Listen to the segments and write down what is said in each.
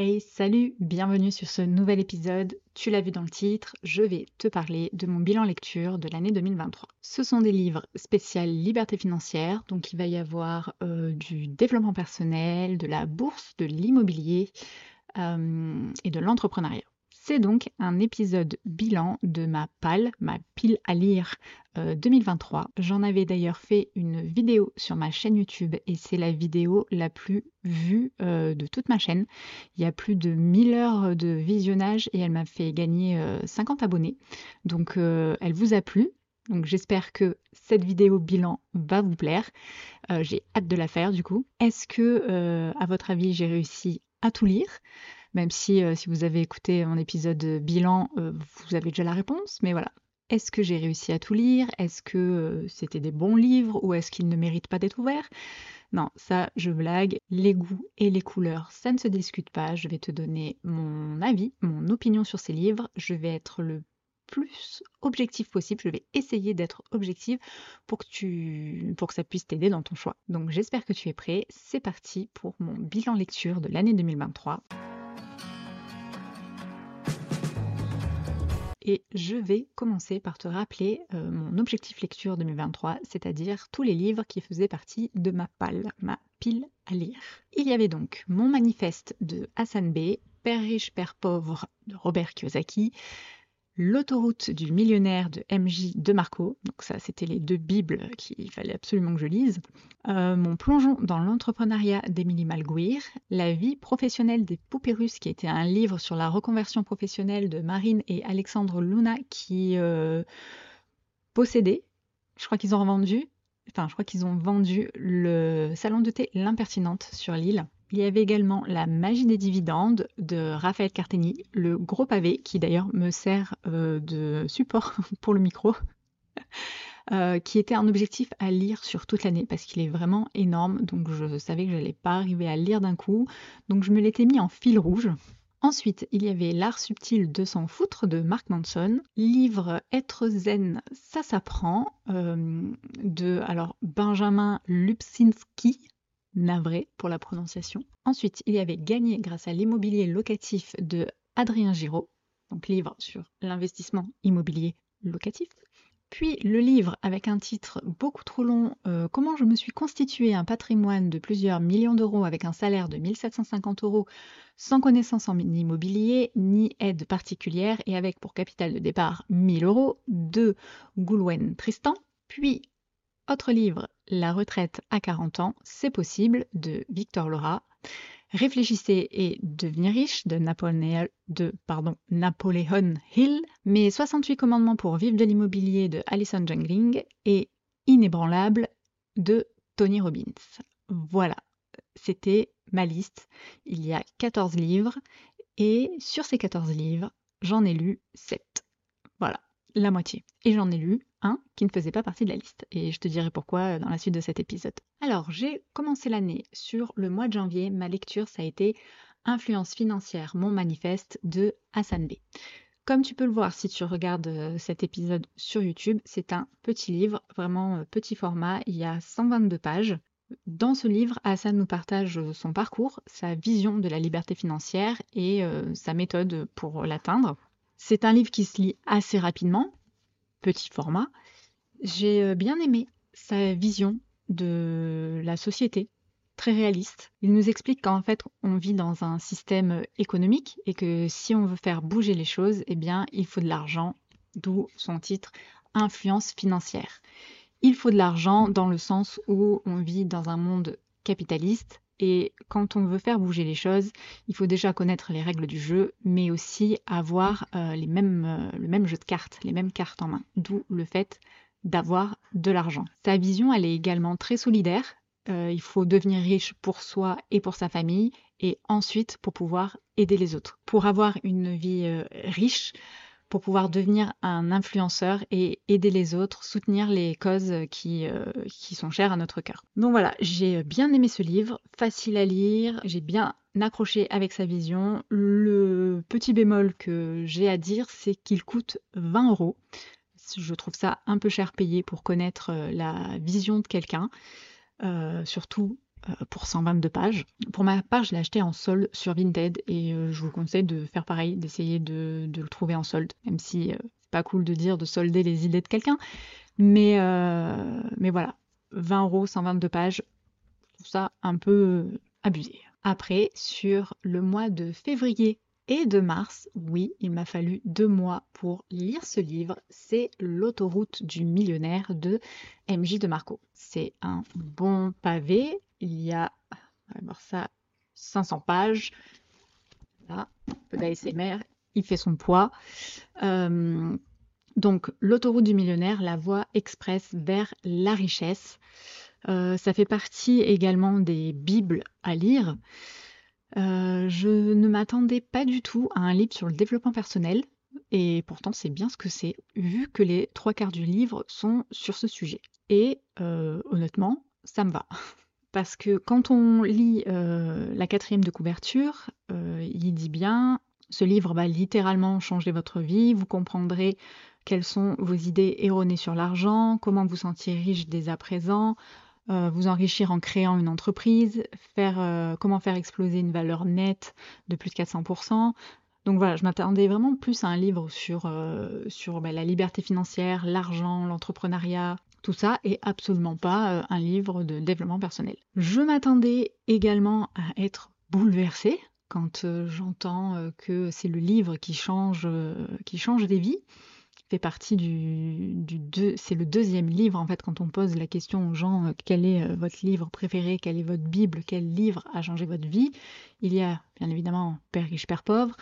Hey, salut, bienvenue sur ce nouvel épisode. Tu l'as vu dans le titre, je vais te parler de mon bilan lecture de l'année 2023. Ce sont des livres spéciaux liberté financière, donc il va y avoir euh, du développement personnel, de la bourse, de l'immobilier euh, et de l'entrepreneuriat. C'est donc un épisode bilan de ma PAL, ma pile à lire 2023. Euh, J'en avais d'ailleurs fait une vidéo sur ma chaîne YouTube et c'est la vidéo la plus vue euh, de toute ma chaîne. Il y a plus de 1000 heures de visionnage et elle m'a fait gagner 50 euh, abonnés. Donc elle vous a plu. Donc j'espère que cette vidéo bilan va vous plaire. J'ai hâte de la faire du coup. Est-ce que, à votre avis, j'ai réussi à tout lire? Même si, euh, si vous avez écouté mon épisode bilan, euh, vous avez déjà la réponse. Mais voilà. Est-ce que j'ai réussi à tout lire? Est-ce que euh, c'était des bons livres? Ou est-ce qu'ils ne méritent pas d'être ouverts? Non, ça, je blague. Les goûts et les couleurs, ça ne se discute pas. Je vais te donner mon avis, mon opinion sur ces livres. Je vais être le plus objectif possible. Je vais essayer d'être objective pour que, tu, pour que ça puisse t'aider dans ton choix. Donc j'espère que tu es prêt. C'est parti pour mon bilan lecture de l'année 2023. Et je vais commencer par te rappeler euh, mon objectif lecture 2023, c'est-à-dire tous les livres qui faisaient partie de ma pile à lire. Il y avait donc mon manifeste de Hassan B, Père riche, Père pauvre de Robert Kiyosaki, L'autoroute du millionnaire de MJ de Marco, donc ça c'était les deux bibles qu'il fallait absolument que je lise. Euh, mon plongeon dans l'entrepreneuriat d'Emily Malguir, La vie professionnelle des poupées russes, qui était un livre sur la reconversion professionnelle de Marine et Alexandre Luna qui euh, possédaient, je crois qu'ils ont vendu, enfin je crois qu'ils ont vendu le salon de thé L'Impertinente sur l'île. Il y avait également La magie des dividendes de Raphaël Carteni, le gros pavé qui d'ailleurs me sert euh, de support pour le micro, euh, qui était un objectif à lire sur toute l'année parce qu'il est vraiment énorme. Donc je savais que je n'allais pas arriver à lire d'un coup. Donc je me l'étais mis en fil rouge. Ensuite, il y avait L'art subtil de s'en foutre de Mark Manson, livre Être zen, ça s'apprend euh, de alors Benjamin Lubsinski, navré pour la prononciation. Ensuite, il y avait Gagné grâce à l'immobilier locatif de Adrien Giraud, donc livre sur l'investissement immobilier locatif. Puis le livre avec un titre beaucoup trop long, euh, Comment je me suis constitué un patrimoine de plusieurs millions d'euros avec un salaire de 1750 euros sans connaissance en immobilier ni aide particulière et avec pour capital de départ 1000 euros de Goulwen Tristan. Puis autre livre, La retraite à 40 ans, c'est possible de Victor Laura. Réfléchissez et devenez riche de Napoléon, Hill. Mes 68 commandements pour vivre de l'immobilier de Alison Jungling et Inébranlable de Tony Robbins. Voilà, c'était ma liste. Il y a 14 livres et sur ces 14 livres, j'en ai lu 7. Voilà, la moitié. Et j'en ai lu un qui ne faisait pas partie de la liste. Et je te dirai pourquoi euh, dans la suite de cet épisode. Alors, j'ai commencé l'année sur le mois de janvier. Ma lecture, ça a été Influence financière, mon manifeste de Hassan B. Comme tu peux le voir si tu regardes euh, cet épisode sur YouTube, c'est un petit livre, vraiment euh, petit format. Il y a 122 pages. Dans ce livre, Hassan nous partage son parcours, sa vision de la liberté financière et sa méthode pour l'atteindre. C'est un livre qui se lit assez rapidement, petit format. J'ai euh, bien aimé sa vision de la société, très réaliste. Il nous explique qu'en fait, on vit dans un système économique et que si on veut faire bouger les choses, eh bien, il faut de l'argent, d'où son titre Influence financière. Il faut de l'argent dans le sens où on vit dans un monde capitaliste et quand on veut faire bouger les choses, il faut déjà connaître les règles du jeu, mais aussi avoir euh, les mêmes, euh, le même jeu de cartes, les mêmes cartes en main. D'où le fait d'avoir de l'argent. Sa vision, elle est également très solidaire. Euh, il faut devenir riche pour soi et pour sa famille, et ensuite pour pouvoir aider les autres. Pour avoir une vie riche, pour pouvoir devenir un influenceur et aider les autres, soutenir les causes qui, euh, qui sont chères à notre cœur. Donc voilà, j'ai bien aimé ce livre, facile à lire, j'ai bien accroché avec sa vision. Le petit bémol que j'ai à dire, c'est qu'il coûte 20 euros. Je trouve ça un peu cher payé pour connaître euh, la vision de quelqu'un, euh, surtout pour 122 pages. Pour ma part, je l'ai acheté en solde sur Vinted et je vous conseille de faire pareil, d'essayer de, le trouver en solde, même si c'est pas cool de dire de solder les idées de quelqu'un. Mais, voilà, 20 euros, 122 pages, je trouve ça un peu abusé. Après, sur le mois de février et de mars, oui, il m'a fallu deux mois pour lire ce livre. C'est L'autoroute du millionnaire de MJ de Marco. C'est un bon pavé. Il y a, on voir ça, 500 pages. Là, un peu d'ASMR. Il fait son poids. Euh, donc, L'autoroute du millionnaire, la voie express vers la richesse. Euh, ça fait partie également des Bibles à lire. Euh, je ne m'attendais pas du tout à un livre sur le développement personnel, et pourtant c'est bien ce que c'est, vu que les trois quarts du livre sont sur ce sujet. Et honnêtement, ça me va. Parce que quand on lit euh, la quatrième de couverture, il dit bien, ce livre va littéralement changer votre vie, vous comprendrez quelles sont vos idées erronées sur l'argent, comment vous sentir riche dès à présent, euh, vous enrichir en créant une entreprise, euh, comment faire exploser une valeur nette de plus de 400%. Donc voilà, je m'attendais vraiment plus à un livre sur, euh, sur bah, la liberté financière, l'argent, l'entrepreneuriat, tout ça, et absolument pas un livre de développement personnel. Je m'attendais également à être bouleversée quand j'entends que c'est le livre qui change, qui change des vies fait partie du, c'est le deuxième livre en fait quand on pose la question aux gens euh, quel est euh, votre livre préféré, quelle est votre Bible, quel livre a changé votre vie. Il y a bien évidemment Père riche, Père pauvre.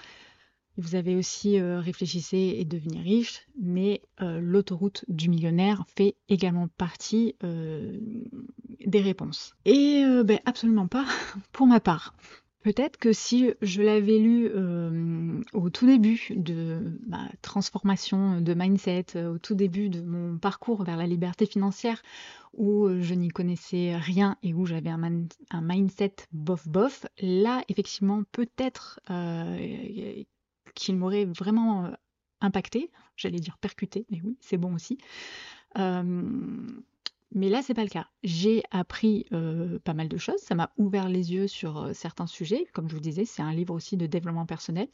Vous avez aussi euh, Réfléchissez et devenir riche, mais l'autoroute du millionnaire fait également partie des réponses. Et ben, absolument pas pour ma part. Peut-être que si je l'avais lu euh, au tout début de ma transformation de mindset, euh, au tout début de mon parcours vers la liberté financière, où euh, je n'y connaissais rien et où j'avais un, mindset bof-bof, là, effectivement, peut-être qu'il m'aurait vraiment impacté, j'allais dire percuté, mais oui, c'est bon aussi. Mais là, c'est pas le cas. J'ai appris euh, pas mal de choses. Ça m'a ouvert les yeux sur euh, certains sujets. Comme je vous disais, c'est un livre aussi de développement personnel.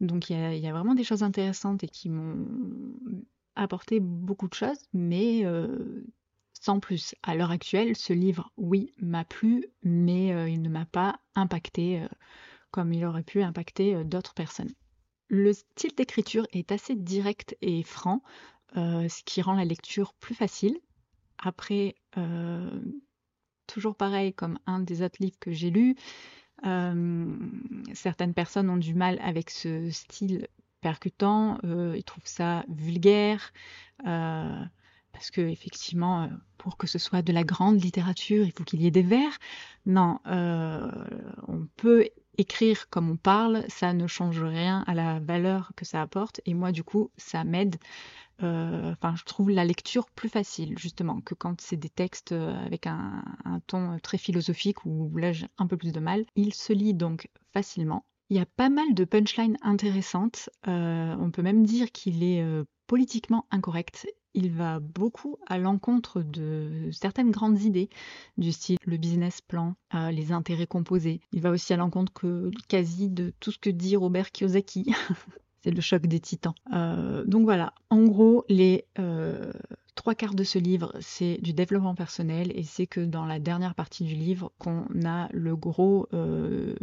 Donc il y, a, vraiment des choses intéressantes et qui m'ont apporté beaucoup de choses, mais euh, sans plus. À l'heure actuelle, ce livre, oui, m'a plu, mais il ne m'a pas impacté comme il aurait pu impacter d'autres personnes. Le style d'écriture est assez direct et franc, ce qui rend la lecture plus facile après, euh, toujours pareil, comme un des autres livres que j'ai lus, euh, certaines personnes ont du mal avec ce style percutant, euh, ils trouvent ça vulgaire, parce que effectivement, pour que ce soit de la grande littérature, il faut qu'il y ait des vers. Non, on peut écrire comme on parle, ça ne change rien à la valeur que ça apporte, et moi du coup, ça m'aide euh, enfin, je trouve la lecture plus facile, justement, que quand c'est des textes euh, avec un, ton très philosophique où là j'ai un peu plus de mal. Il se lit donc facilement. Il y a pas mal de punchlines intéressantes. Euh, on peut même dire qu'il est politiquement incorrect. Il va beaucoup à l'encontre de certaines grandes idées du style le business plan, les intérêts composés. Il va aussi à l'encontre que quasi de tout ce que dit Robert Kiyosaki. C'est le choc des titans. Euh, donc voilà, en gros, les euh, trois quarts de ce livre, c'est du développement personnel et c'est que dans la dernière partie du livre qu'on a le gros, euh,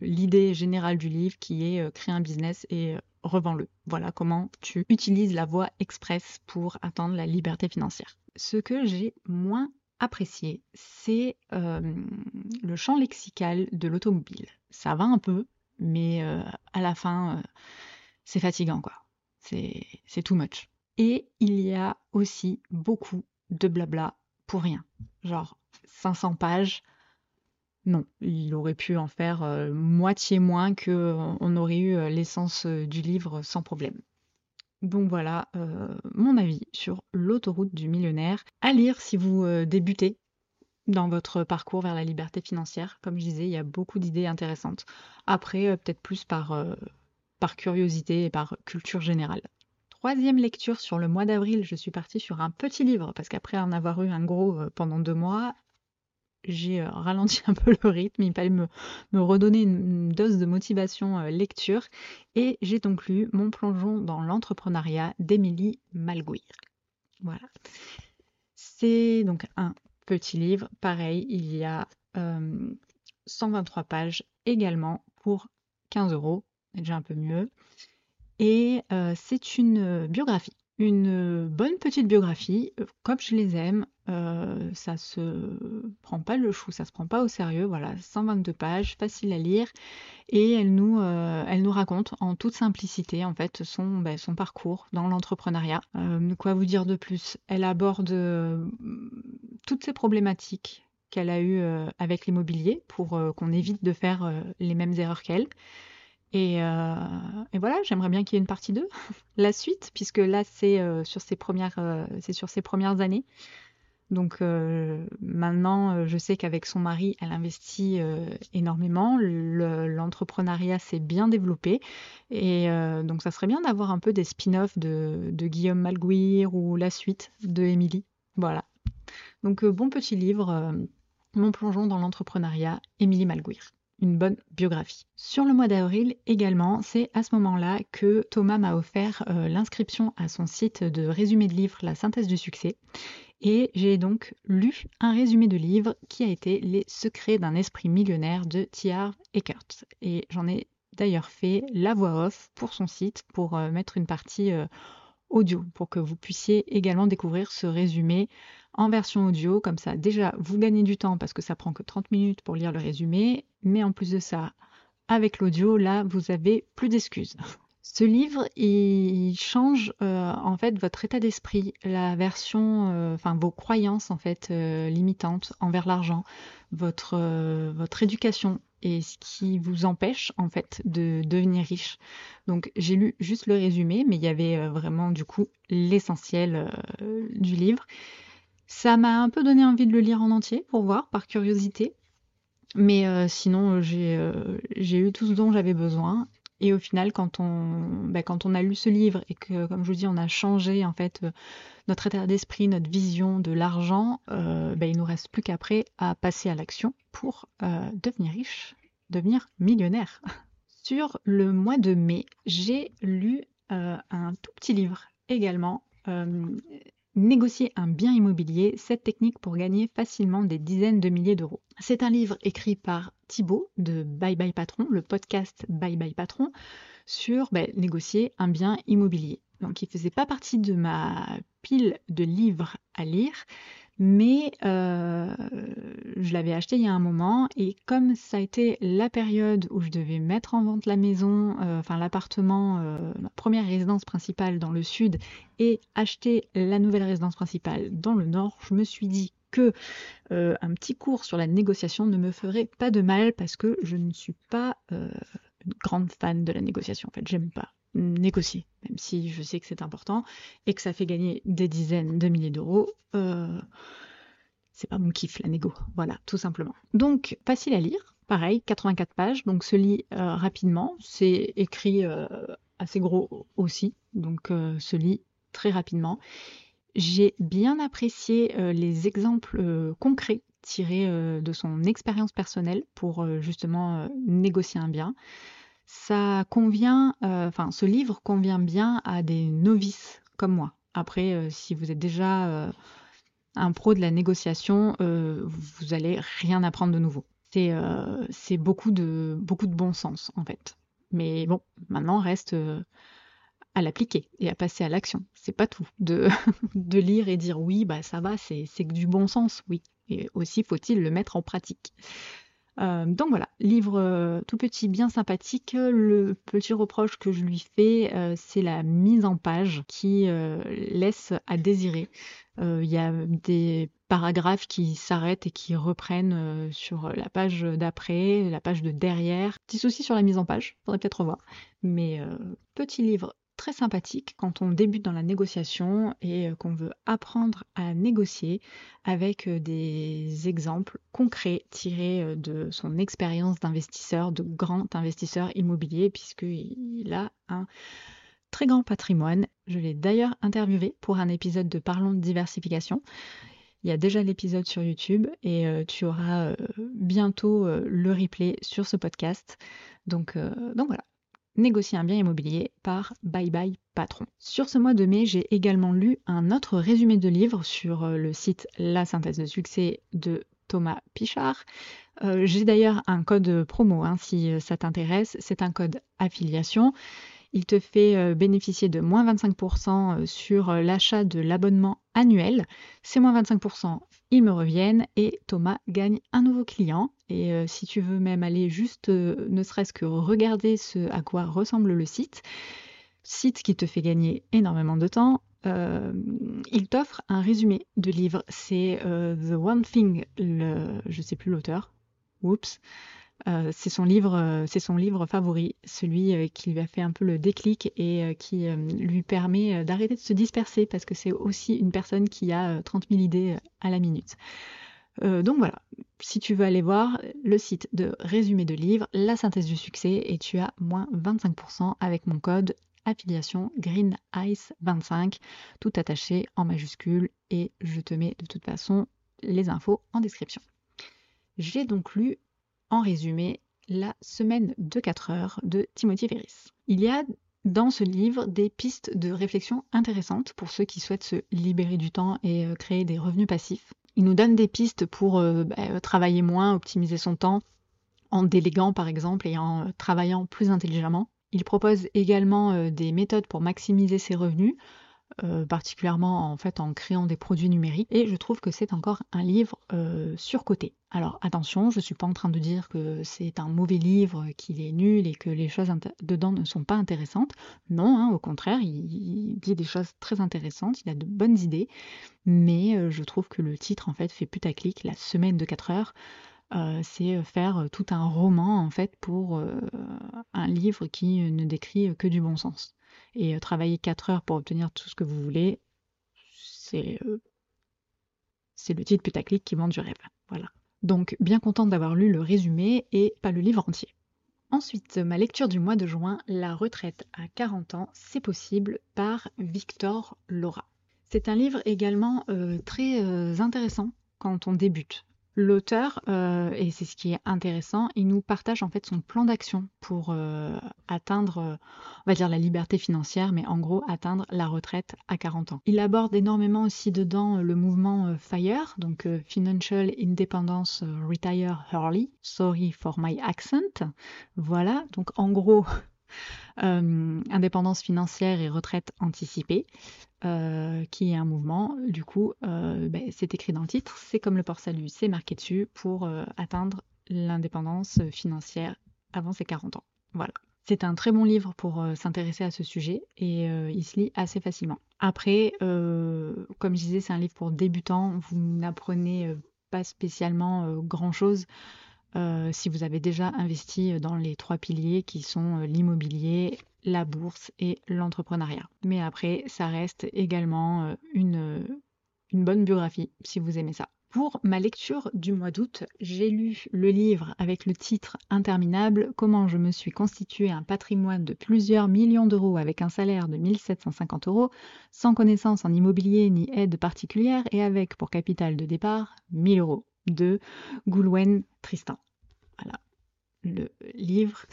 l'idée générale du livre qui est créer un business et revends-le. Voilà comment tu utilises la voie express pour atteindre la liberté financière. Ce que j'ai moins apprécié, c'est le champ lexical de l'automobile. Ça va un peu, mais à la fin c'est fatigant, quoi. C'est too much. Et il y a aussi beaucoup de blabla pour rien. Genre 500 pages. Non, il aurait pu en faire euh, moitié moins que euh, on aurait eu euh, l'essence du livre sans problème. Donc voilà mon avis sur l'autoroute du millionnaire. À lire si vous débutez dans votre parcours vers la liberté financière. Comme je disais, il y a beaucoup d'idées intéressantes. Après, peut-être plus par par curiosité et par culture générale. Troisième lecture sur le mois d'avril, je suis partie sur un petit livre parce qu'après en avoir eu un gros euh, pendant deux mois, j'ai ralenti un peu le rythme, il fallait me, redonner une, dose de motivation lecture et j'ai donc lu Mon plongeon dans l'entrepreneuriat d'Émilie Malguir. Voilà. C'est donc un petit livre, pareil, il y a 123 pages également pour 15 euros, déjà un peu mieux. Et c'est une biographie une bonne petite biographie, euh, comme je les aime, euh, ça se prend pas le chou, ça se prend pas au sérieux, voilà, 122 pages, facile à lire, et elle nous, euh, elle nous raconte en toute simplicité en fait son, ben, son parcours dans l'entrepreneuriat. quoi vous dire de plus? Elle aborde toutes ces problématiques qu'elle a eues avec l'immobilier pour qu'on évite de faire les mêmes erreurs qu'elle. Euh, et, voilà, j'aimerais bien qu'il y ait une partie 2, la suite, puisque là, c'est euh, sur, ses premières, euh, sur ses premières années. Donc maintenant, je sais qu'avec son mari, elle investit énormément. L'entrepreneuriat s'est bien développé. Et donc, ça serait bien d'avoir un peu des spin-offs de, Guillaume Malguir ou la suite de Émilie. Voilà. Donc, bon petit livre, Mon plongeon dans l'entrepreneuriat, Émilie Malguir une bonne biographie. Sur le mois d'avril également, c'est à ce moment-là que Thomas m'a offert euh, l'inscription à son site de résumé de livre La synthèse du succès. Et j'ai donc lu un résumé de livre qui a été Les secrets d'un esprit millionnaire de T.R. Eckert. Et j'en ai d'ailleurs fait la voix off pour son site pour euh, mettre une partie euh, audio pour que vous puissiez également découvrir ce résumé en version audio. Comme ça, déjà, vous gagnez du temps parce que ça prend que 30 minutes pour lire le résumé. Mais en plus de ça, avec l'audio, là, vous avez plus d'excuses. Ce livre, il change euh, en fait votre état d'esprit, la version, euh, enfin vos croyances en fait euh, limitantes envers l'argent, votre votre éducation et ce qui vous empêche en fait de devenir riche. Donc j'ai lu juste le résumé, mais il y avait vraiment du coup l'essentiel du livre. Ça m'a un peu donné envie de le lire en entier pour voir, par curiosité. Mais euh, sinon, euh, j'ai eu tout ce dont j'avais besoin. Et au final, quand on, bah, quand on a lu ce livre et que, comme je vous dis, on a changé en fait euh, notre état d'esprit, notre vision de l'argent, euh, bah, il nous reste plus qu'après à passer à l'action pour devenir riche, devenir millionnaire. Sur le mois de mai, j'ai lu un tout petit livre également Négocier un bien immobilier, cette technique pour gagner facilement des dizaines de milliers d'euros. C'est un livre écrit par Thibaut de Bye Bye Patron, le podcast Bye Bye Patron, sur ben, négocier un bien immobilier. Donc il ne faisait pas partie de ma pile de livres à lire, mais euh, je l'avais acheté il y a un moment et comme ça a été la période où je devais mettre en vente la maison, euh, enfin l'appartement, euh, ma première résidence principale dans le sud et acheter la nouvelle résidence principale dans le nord, je me suis dit que un petit cours sur la négociation ne me ferait pas de mal parce que je ne suis pas une grande fan de la négociation. En fait, j'aime pas négocier, même si je sais que c'est important et que ça fait gagner des dizaines de milliers d'euros. Euh, c'est pas mon kiff la négo, voilà, tout simplement. Donc facile à lire, pareil, 84 pages, donc se lit euh, rapidement, c'est écrit euh, assez gros aussi, donc se lit très rapidement. J'ai bien apprécié les exemples concrets tirés de son expérience personnelle pour justement négocier un bien ça convient, euh, enfin, ce livre convient bien à des novices comme moi. Après, euh, si vous êtes déjà euh, un pro de la négociation, vous allez rien apprendre de nouveau. C'est beaucoup de, beaucoup de bon sens, en fait. Mais bon, maintenant, reste à l'appliquer et à passer à l'action. C'est pas tout. De, de lire et dire oui, bah ça va, c'est que du bon sens, oui. Et aussi faut-il le mettre en pratique. Euh, donc voilà, livre euh, tout petit, bien sympathique. Le petit reproche que je lui fais, euh, c'est la mise en page qui laisse à désirer. Il y a des paragraphes qui s'arrêtent et qui reprennent sur la page d'après, la page de derrière. Petit souci sur la mise en page, faudrait peut-être revoir. Mais petit livre très sympathique quand on débute dans la négociation et euh, qu'on veut apprendre à négocier avec euh, des exemples concrets tirés euh, de son expérience d'investisseur, de grand investisseur immobilier, puisqu'il a un très grand patrimoine. Je l'ai d'ailleurs interviewé pour un épisode de Parlons de diversification. Il y a déjà l'épisode sur YouTube et tu auras bientôt le replay sur ce podcast. Donc, donc voilà, négocier un bien immobilier par Bye Bye Patron. Sur ce mois de mai, j'ai également lu un autre résumé de livre sur le site La synthèse de succès de Thomas Pichard. Euh, j'ai d'ailleurs un code promo hein, si euh, ça t'intéresse. C'est un code affiliation. Il te fait euh, bénéficier de moins 25% sur l'achat de l'abonnement annuel. Ces moins 25%, ils me reviennent et Thomas gagne un nouveau client. Et si tu veux même aller juste, ne serait-ce que regarder ce à quoi ressemble le site, site qui te fait gagner énormément de temps, euh, il t'offre un résumé de livre. C'est euh, The One Thing, je sais plus l'auteur. Oups. Euh, c'est son livre, c'est son livre favori, celui qui lui a fait un peu le déclic et qui lui permet d'arrêter de se disperser parce que c'est aussi une personne qui a 30 000 idées à la minute. Donc voilà, si tu veux aller voir le site de résumé de livre, la synthèse du succès, et tu as moins 25% avec mon code affiliation Green Ice 25, tout attaché en majuscule et je te mets de toute façon les infos en description. J'ai donc lu en résumé La semaine de 4 heures de Timothy Ferris. Il y a dans ce livre des pistes de réflexion intéressantes pour ceux qui souhaitent se libérer du temps et euh, créer des revenus passifs. Il nous donne des pistes pour euh, bah, travailler moins, optimiser son temps, en déléguant par exemple et en travaillant plus intelligemment. Il propose également euh, des méthodes pour maximiser ses revenus, euh, particulièrement en fait en créant des produits numériques. Et je trouve que c'est encore un livre euh, surcoté. Alors attention, je ne suis pas en train de dire que c'est un mauvais livre, qu'il est nul et que les choses dedans ne sont pas intéressantes. Non, hein, au contraire, il, dit des choses très intéressantes, il a de bonnes idées, mais je trouve que le titre en fait fait putaclic, la semaine de 4 heures. Euh, c'est faire tout un roman en fait pour euh, un livre qui ne décrit que du bon sens. Et euh, travailler 4 heures pour obtenir tout ce que vous voulez, c'est c'est le titre putaclic qui vend du rêve. Voilà. Donc bien contente d'avoir lu le résumé et pas le livre entier. Ensuite, ma lecture du mois de juin, La retraite à 40 ans, c'est possible, par Victor Laura. C'est un livre également très intéressant quand on débute. L'auteur, euh, et c'est ce qui est intéressant, il nous partage en fait son plan d'action pour euh, atteindre, euh, on va dire la liberté financière, mais en gros atteindre la retraite à 40 ans. Il aborde énormément aussi dedans le mouvement FIRE, donc Financial Independence Retire Early. Sorry for my accent. Voilà, donc en gros, indépendance financière et retraite anticipée. Euh, qui est un mouvement. Du coup, euh, ben, c'est écrit dans le titre, c'est comme le port-salut, c'est marqué dessus pour euh, atteindre l'indépendance financière avant ses 40 ans. Voilà. C'est un très bon livre pour s'intéresser à ce sujet et il se lit assez facilement. Après, comme je disais, c'est un livre pour débutants. Vous n'apprenez pas spécialement grand-chose si vous avez déjà investi dans les trois piliers qui sont l'immobilier, la bourse et l'entrepreneuriat. Mais après, ça reste également euh, une, une bonne biographie si vous aimez ça. Pour ma lecture du mois d'août, j'ai lu le livre avec le titre interminable Comment je me suis constitué un patrimoine de plusieurs millions d'euros avec un salaire de 1750 euros, sans connaissance en immobilier ni aide particulière et avec pour capital de départ 1000 euros de Goulwen Tristan. Voilà le livre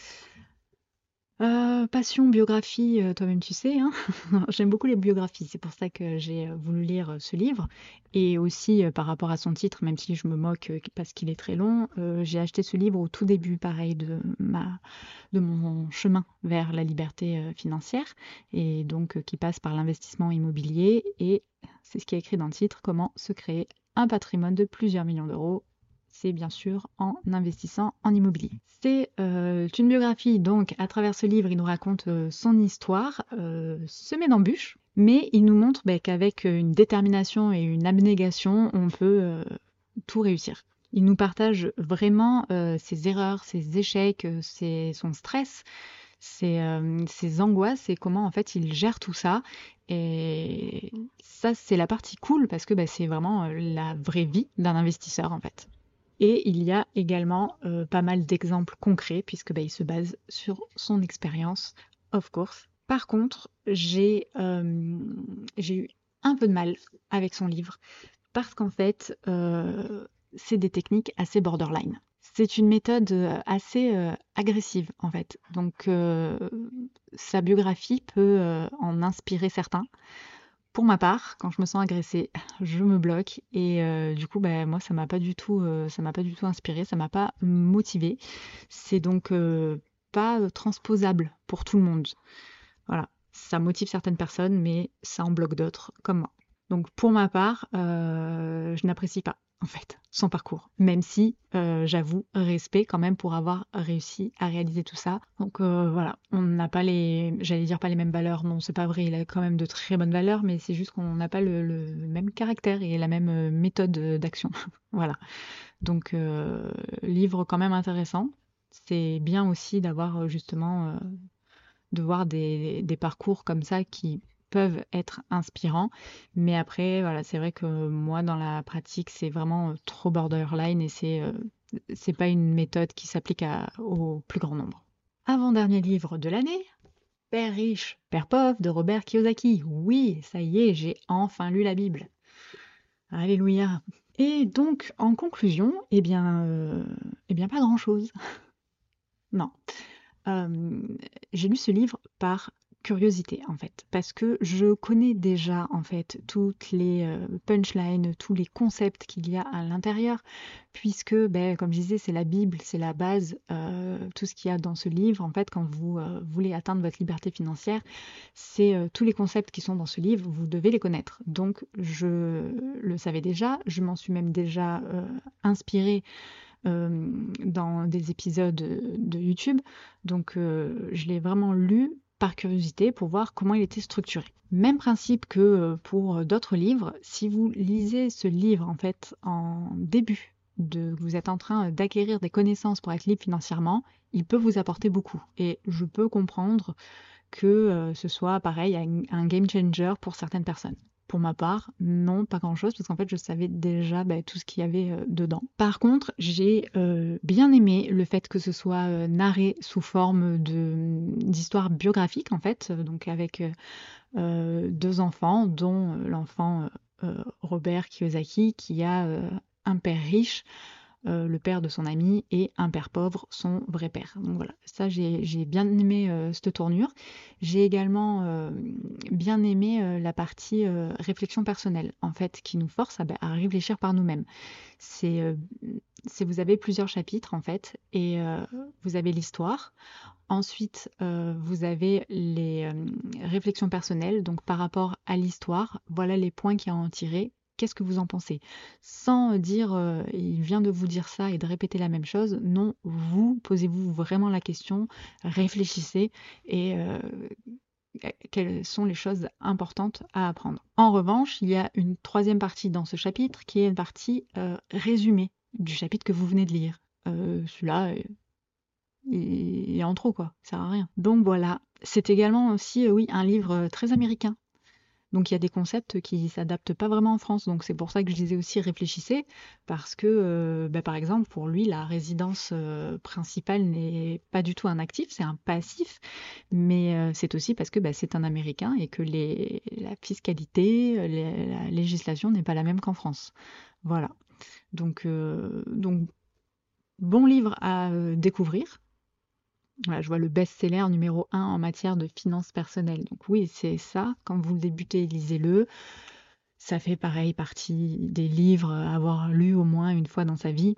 euh, passion, biographie, euh, toi-même tu sais, hein. J'aime beaucoup les biographies, c'est pour ça que j'ai euh, voulu lire ce livre. Et aussi par rapport à son titre, même si je me moque parce qu'il est très long, j'ai acheté ce livre au tout début, pareil, de, mon chemin vers la liberté financière, et donc qui passe par l'investissement immobilier. Et c'est ce qui est écrit dans le titre, comment se créer un patrimoine de plusieurs millions d'euros c'est bien sûr en investissant en immobilier. C'est euh, une biographie, donc à travers ce livre, il nous raconte euh, son histoire, euh, semée d'embûches, mais il nous montre bah, qu'avec une détermination et une abnégation, on peut tout réussir. Il nous partage vraiment ses erreurs, ses échecs, son stress, ses, angoisses et comment en fait il gère tout ça. Et ça, c'est la partie cool parce que bah, c'est vraiment la vraie vie d'un investisseur en fait. Et il y a également euh, pas mal d'exemples concrets, puisque bah, il se base sur son expérience, of course. Par contre, j'ai euh, eu un peu de mal avec son livre, parce qu'en fait, euh, c'est des techniques assez borderline. C'est une méthode assez agressive en fait. Donc sa biographie peut en inspirer certains. Pour ma part, quand je me sens agressée, je me bloque et du coup, ben, moi, ça m'a pas du tout, ça m'a pas du tout inspiré, ça m'a pas motivé. C'est donc pas transposable pour tout le monde. Voilà, ça motive certaines personnes, mais ça en bloque d'autres, comme moi. Donc pour ma part, euh, je n'apprécie pas en fait son parcours, même si euh, j'avoue respect quand même pour avoir réussi à réaliser tout ça. Donc euh, voilà, on n'a pas les, j'allais dire pas les mêmes valeurs, non c'est pas vrai, il a quand même de très bonnes valeurs, mais c'est juste qu'on n'a pas le, même caractère et la même méthode d'action. voilà, donc livre quand même intéressant. C'est bien aussi d'avoir justement de voir des parcours comme ça qui peuvent être inspirants. Mais après, voilà, c'est vrai que moi, dans la pratique, c'est vraiment euh, trop borderline et c'est euh, c'est pas une méthode qui s'applique au plus grand nombre. Avant-dernier livre de l'année, Père riche, Père pauvre de Robert Kiyosaki. Oui, ça y est, j'ai enfin lu la Bible. Alléluia. Et donc, en conclusion, eh bien, euh, eh bien pas grand-chose. non. j'ai lu ce livre par curiosité en fait parce que je connais déjà en fait toutes les euh, punchlines, tous les concepts qu'il y a à l'intérieur puisque ben, comme je disais c'est la Bible, c'est la base, euh, tout ce qu'il y a dans ce livre en fait quand vous euh, voulez atteindre votre liberté financière, c'est tous les concepts qui sont dans ce livre, vous devez les connaître. Donc je le savais déjà, je m'en suis même déjà inspirée dans des épisodes de YouTube. Donc je l'ai vraiment lu par curiosité pour voir comment il était structuré. Même principe que euh, pour d'autres livres, si vous lisez ce livre en fait en début de vous êtes en train d'acquérir des connaissances pour être libre financièrement, il peut vous apporter beaucoup. Et je peux comprendre que euh, ce soit pareil un game changer pour certaines personnes. Pour ma part, non, pas grand-chose, parce qu'en fait, je savais déjà bah, tout ce qu'il y avait euh, dedans. Par contre, j'ai euh, bien aimé le fait que ce soit euh, narré sous forme d'histoire biographique, en fait, donc avec deux enfants, dont l'enfant Robert Kiyosaki, qui a un père riche, euh, le père de son ami et un père pauvre, son vrai père. Donc voilà, ça j'ai bien aimé euh, cette tournure. J'ai également euh, bien aimé la partie réflexion personnelle, en fait, qui nous force à, réfléchir par nous-mêmes. C'est vous avez plusieurs chapitres en fait, et vous avez l'histoire. Ensuite, vous avez les réflexions personnelles, donc par rapport à l'histoire, voilà les points qui en tiré qu'est-ce que vous en pensez? Sans dire euh, il vient de vous dire ça et de répéter la même chose, non, vous posez-vous vraiment la question, réfléchissez et euh, quelles sont les choses importantes à apprendre? En revanche, il y a une troisième partie dans ce chapitre qui est une partie euh, résumée du chapitre que vous venez de lire. Celui-là, il est en trop quoi, ça sert à rien. Donc voilà, c'est également aussi, oui, un livre très américain. Donc il y a des concepts qui s'adaptent pas vraiment en France. Donc c'est pour ça que je disais aussi réfléchissez, parce que euh, bah, par exemple pour lui la résidence euh, principale n'est pas du tout un actif, c'est un passif, mais euh, c'est aussi parce que bah, c'est un Américain et que la fiscalité, la législation n'est pas la même qu'en France. Voilà. Donc bon livre à découvrir je vois le best-seller numéro 1 en matière de finances personnelles. Donc oui, c'est ça. Quand vous le débutez, lisez-le. Ça fait pareil partie des livres à avoir lu au moins une fois dans sa vie.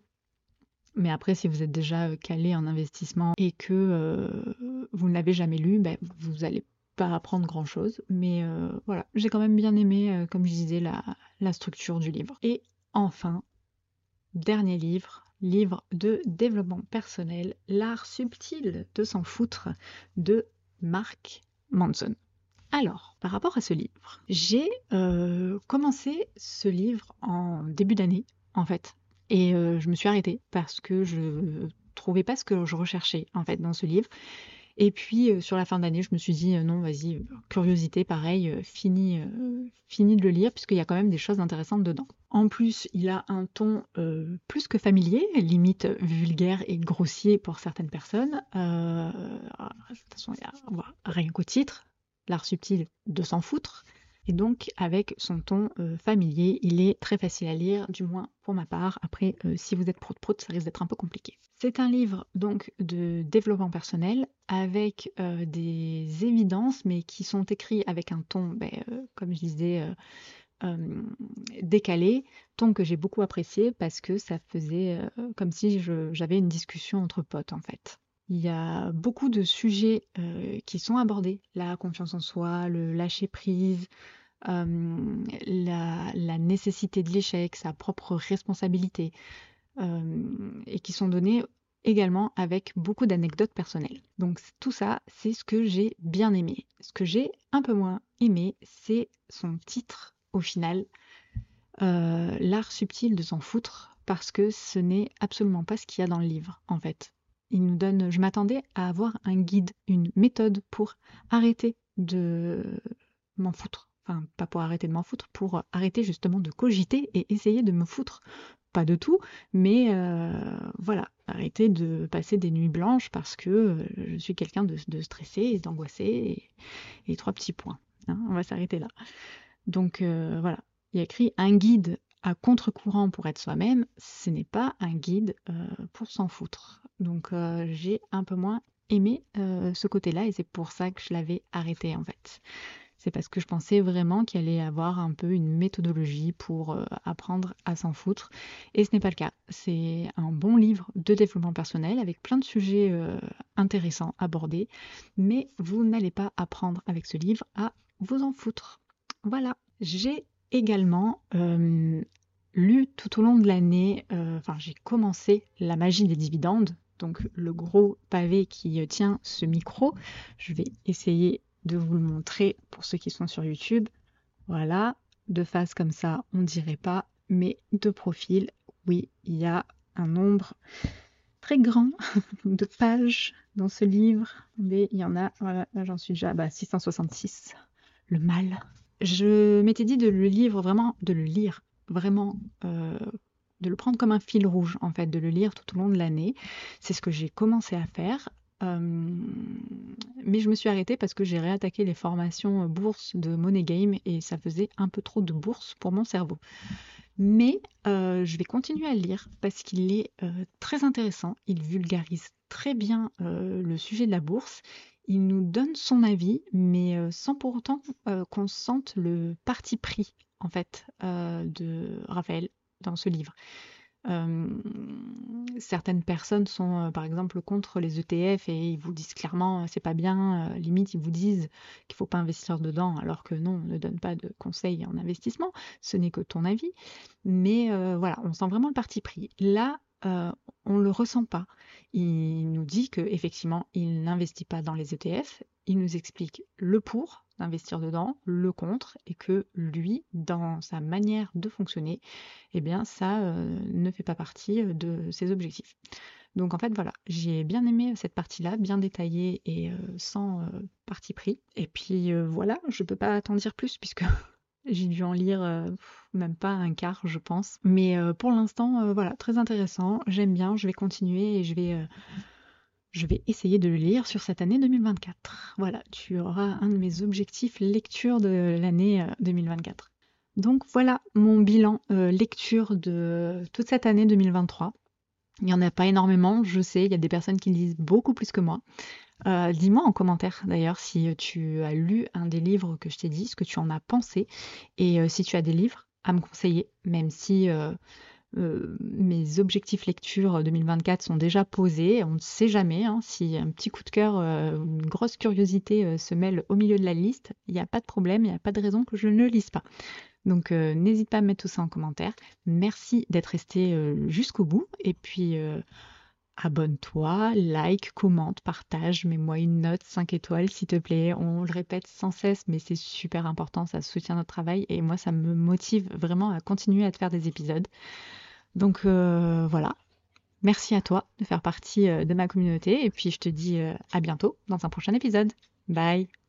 Mais après, si vous êtes déjà euh, calé en investissement et que euh, vous ne l'avez jamais lu, ben, vous n'allez pas apprendre grand-chose. Mais euh, voilà, j'ai quand même bien aimé, comme je disais, la structure du livre. Et enfin, dernier livre, livre de développement personnel, L'art subtil de s'en foutre de Mark Manson. Alors, par rapport à ce livre, j'ai euh, commencé ce livre en début d'année, en fait, et euh, je me suis arrêtée parce que je trouvais pas ce que je recherchais, en fait, dans ce livre. Et puis euh, sur la fin d'année, je me suis dit non, vas-y, curiosité, pareil, fini, fini de le lire puisqu'il y a quand même des choses intéressantes dedans. En plus, il a un ton euh, plus que familier, limite vulgaire et grossier pour certaines personnes. Euh, de toute façon, a rien qu'au titre, l'art subtil de s'en foutre. Et donc avec son ton euh, familier, il est très facile à lire, du moins pour ma part. Après, euh, si vous êtes prout-prout, ça risque d'être un peu compliqué. C'est un livre donc de développement personnel avec euh, des évidences, mais qui sont écrits avec un ton, ben, comme je disais, décalé, ton que j'ai beaucoup apprécié parce que ça faisait comme si j'avais une discussion entre potes en fait. Il y a beaucoup de sujets qui sont abordés, la confiance en soi, le lâcher prise, la, nécessité de l'échec, sa propre responsabilité, et qui sont donnés également avec beaucoup d'anecdotes personnelles. Donc tout ça, c'est ce que j'ai bien aimé. Ce que j'ai un peu moins aimé, c'est son titre au final, euh, l'art subtil de s'en foutre, parce que ce n'est absolument pas ce qu'il y a dans le livre, en fait. Il nous donne, je m'attendais à avoir un guide, une méthode pour arrêter de m'en foutre. Pas pour arrêter de m'en foutre, pour arrêter justement de cogiter et essayer de me foutre. Pas de tout, mais euh, voilà, arrêter de passer des nuits blanches parce que euh, je suis quelqu'un de, stressé et d'angoissé et, trois petits points. Hein. on va s'arrêter là. Donc euh, voilà, il y a écrit un guide à contre-courant pour être soi-même, ce n'est pas un guide pour s'en foutre. Donc j'ai un peu moins aimé ce côté-là et c'est pour ça que je l'avais arrêté en fait. C'est parce que je pensais vraiment qu'il allait avoir un peu une méthodologie pour apprendre à s'en foutre. Et ce n'est pas le cas. C'est un bon livre de développement personnel avec plein de sujets intéressants abordés. Mais vous n'allez pas apprendre avec ce livre à vous en foutre. Voilà, j'ai également euh, lu tout au long de l'année, euh, enfin j'ai commencé La magie des dividendes, donc le gros pavé qui tient ce micro. Je vais essayer de vous le montrer pour ceux qui sont sur YouTube. Voilà, de face comme ça, on dirait pas, mais de profil, oui, il y a un nombre très grand de pages dans ce livre. Mais il y en a, voilà, là j'en suis déjà à bah, 666. Le mal je m'étais dit de le lire vraiment, de le lire vraiment, euh, de le prendre comme un fil rouge en fait, de le lire tout au long de l'année. C'est ce que j'ai commencé à faire. Euh, mais je me suis arrêtée parce que j'ai réattaqué les formations bourse de Money Game et ça faisait un peu trop de bourse pour mon cerveau. Mais euh, je vais continuer à lire parce qu'il est très intéressant. Il vulgarise très bien le sujet de la bourse il nous donne son avis, mais euh, sans pour autant euh, qu'on sente le parti pris, en fait, euh, de Raphaël dans ce livre. Certaines personnes sont par exemple contre les ETF et ils vous disent clairement c'est pas bien, limite ils vous disent qu'il faut pas investir dedans alors que non, on ne donne pas de conseils en investissement, ce n'est que ton avis. Mais voilà, on sent vraiment le parti pris. Là, on on le ressent pas. Il nous dit qu'effectivement, il n'investit pas dans les ETF, il nous explique le pour d'investir dedans, le contre, et que lui, dans sa manière de fonctionner, eh bien, ça ne fait pas partie de ses objectifs. Donc en fait, voilà, j'ai bien aimé cette partie-là, bien détaillée et sans parti pris. Et puis voilà, je peux pas t'en dire plus puisque J'ai dû en lire euh, même pas un quart, je pense. Mais euh, pour l'instant, euh, voilà, très intéressant. J'aime bien, je vais continuer et je vais, je vais essayer de le lire sur cette année 2024. Voilà, tu auras un de mes objectifs lecture de l'année 2024. Donc voilà mon bilan lecture de toute cette année 2023. Il n'y en a pas énormément, je sais, il y a des personnes qui lisent beaucoup plus que moi. Euh, dis-moi en commentaire d'ailleurs si tu as lu un des livres que je t'ai dit, ce que tu en as pensé, et euh, si tu as des livres à me conseiller, même si euh, mes objectifs lecture 2024 sont déjà posés, on ne sait jamais hein, si un petit coup de cœur, une grosse curiosité se mêle au milieu de la liste, il n'y a pas de problème, il n'y a pas de raison que je ne lise pas. Donc n'hésite pas à mettre tout ça en commentaire. Merci d'être resté jusqu'au bout, et puis abonne-toi, like, commente, partage, mets-moi une note 5 étoiles s'il te plaît. On le répète sans cesse, mais c'est super important, ça soutient notre travail et moi ça me motive vraiment à continuer à te faire des épisodes. Donc euh, voilà, merci à toi de faire partie euh, de ma communauté et puis je te dis euh, à bientôt dans un prochain épisode. Bye